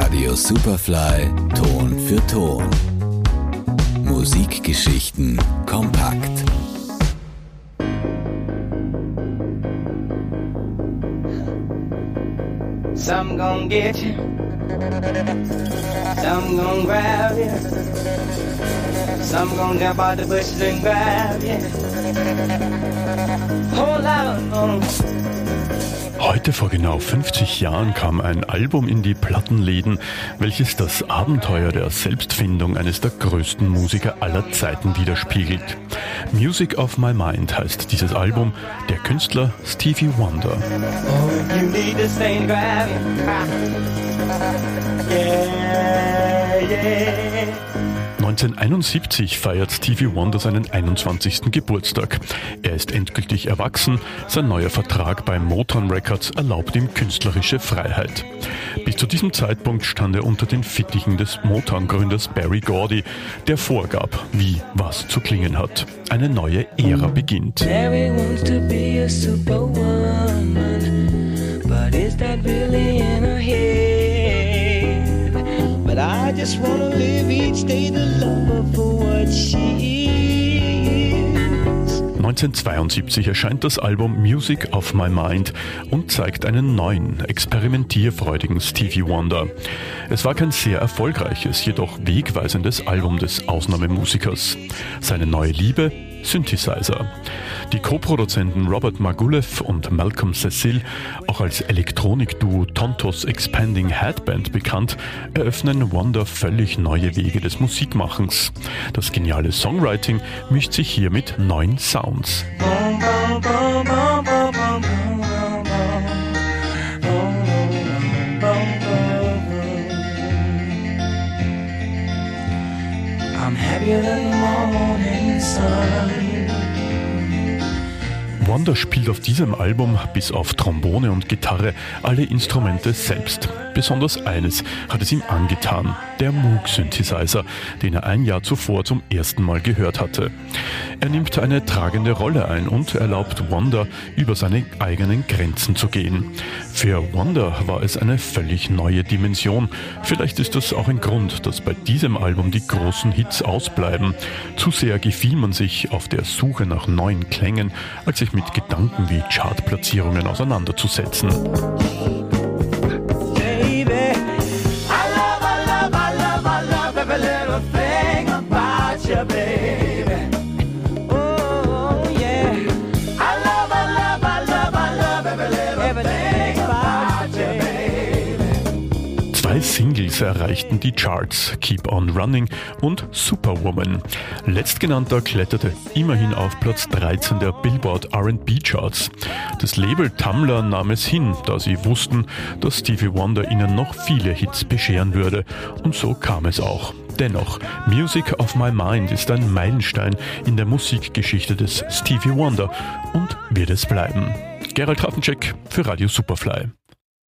Radio Superfly Ton für Ton. Musikgeschichten kompakt. Some gon' get you. Some gon' grab you. Some gon' jump out the bushes and grab you. Hold on. Heute vor genau 50 Jahren kam ein Album in die Plattenläden, welches das Abenteuer der Selbstfindung eines der größten Musiker aller Zeiten widerspiegelt. Music of My Mind heißt dieses Album, der Künstler Stevie Wonder. Oh, 1971 feiert Stevie Wonder seinen 21. Geburtstag. Er ist endgültig erwachsen, sein neuer Vertrag bei Motown Records erlaubt ihm künstlerische Freiheit. Bis zu diesem Zeitpunkt stand er unter den Fittichen des Motown-Gründers Barry Gordy, der vorgab, wie was zu klingen hat. Eine neue Ära beginnt. Mary wants to be a superwoman, but is that really in her head? I just wanna live each day to love her for what she is. 1972 erscheint das Album Music of My Mind und zeigt einen neuen, experimentierfreudigen Stevie Wonder. Es war kein sehr erfolgreiches, jedoch wegweisendes Album des Ausnahmemusikers. Seine neue Liebe Synthesizer. Die Co-Produzenten Robert Margulev und Malcolm Cecil, auch als Elektronikduo Tontos Expanding Headband bekannt, eröffnen Wonder völlig neue Wege des Musikmachens. Das geniale Songwriting mischt sich hier mit neuen Sounds. Boom, boom, boom, I'm happier than the morning sun. Wonder spielt auf diesem Album bis auf Trombone und Gitarre alle Instrumente selbst. Besonders eines hat es ihm angetan, der Moog Synthesizer, den er ein Jahr zuvor zum ersten Mal gehört hatte. Er nimmt eine tragende Rolle ein und erlaubt Wonder über seine eigenen Grenzen zu gehen. Für Wonder war es eine völlig neue Dimension. Vielleicht ist das auch ein Grund, dass bei diesem Album die großen Hits ausbleiben. Zu sehr gefiel man sich auf der Suche nach neuen Klängen, als sich mit Gedanken wie Chartplatzierungen auseinanderzusetzen. Singles erreichten die Charts, Keep On Running und Superwoman. Letztgenannter kletterte immerhin auf Platz 13 der Billboard RB Charts. Das Label Tumblr nahm es hin, da sie wussten, dass Stevie Wonder ihnen noch viele Hits bescheren würde. Und so kam es auch. Dennoch, Music of My Mind ist ein Meilenstein in der Musikgeschichte des Stevie Wonder und wird es bleiben. Gerald Hafencheck für Radio Superfly.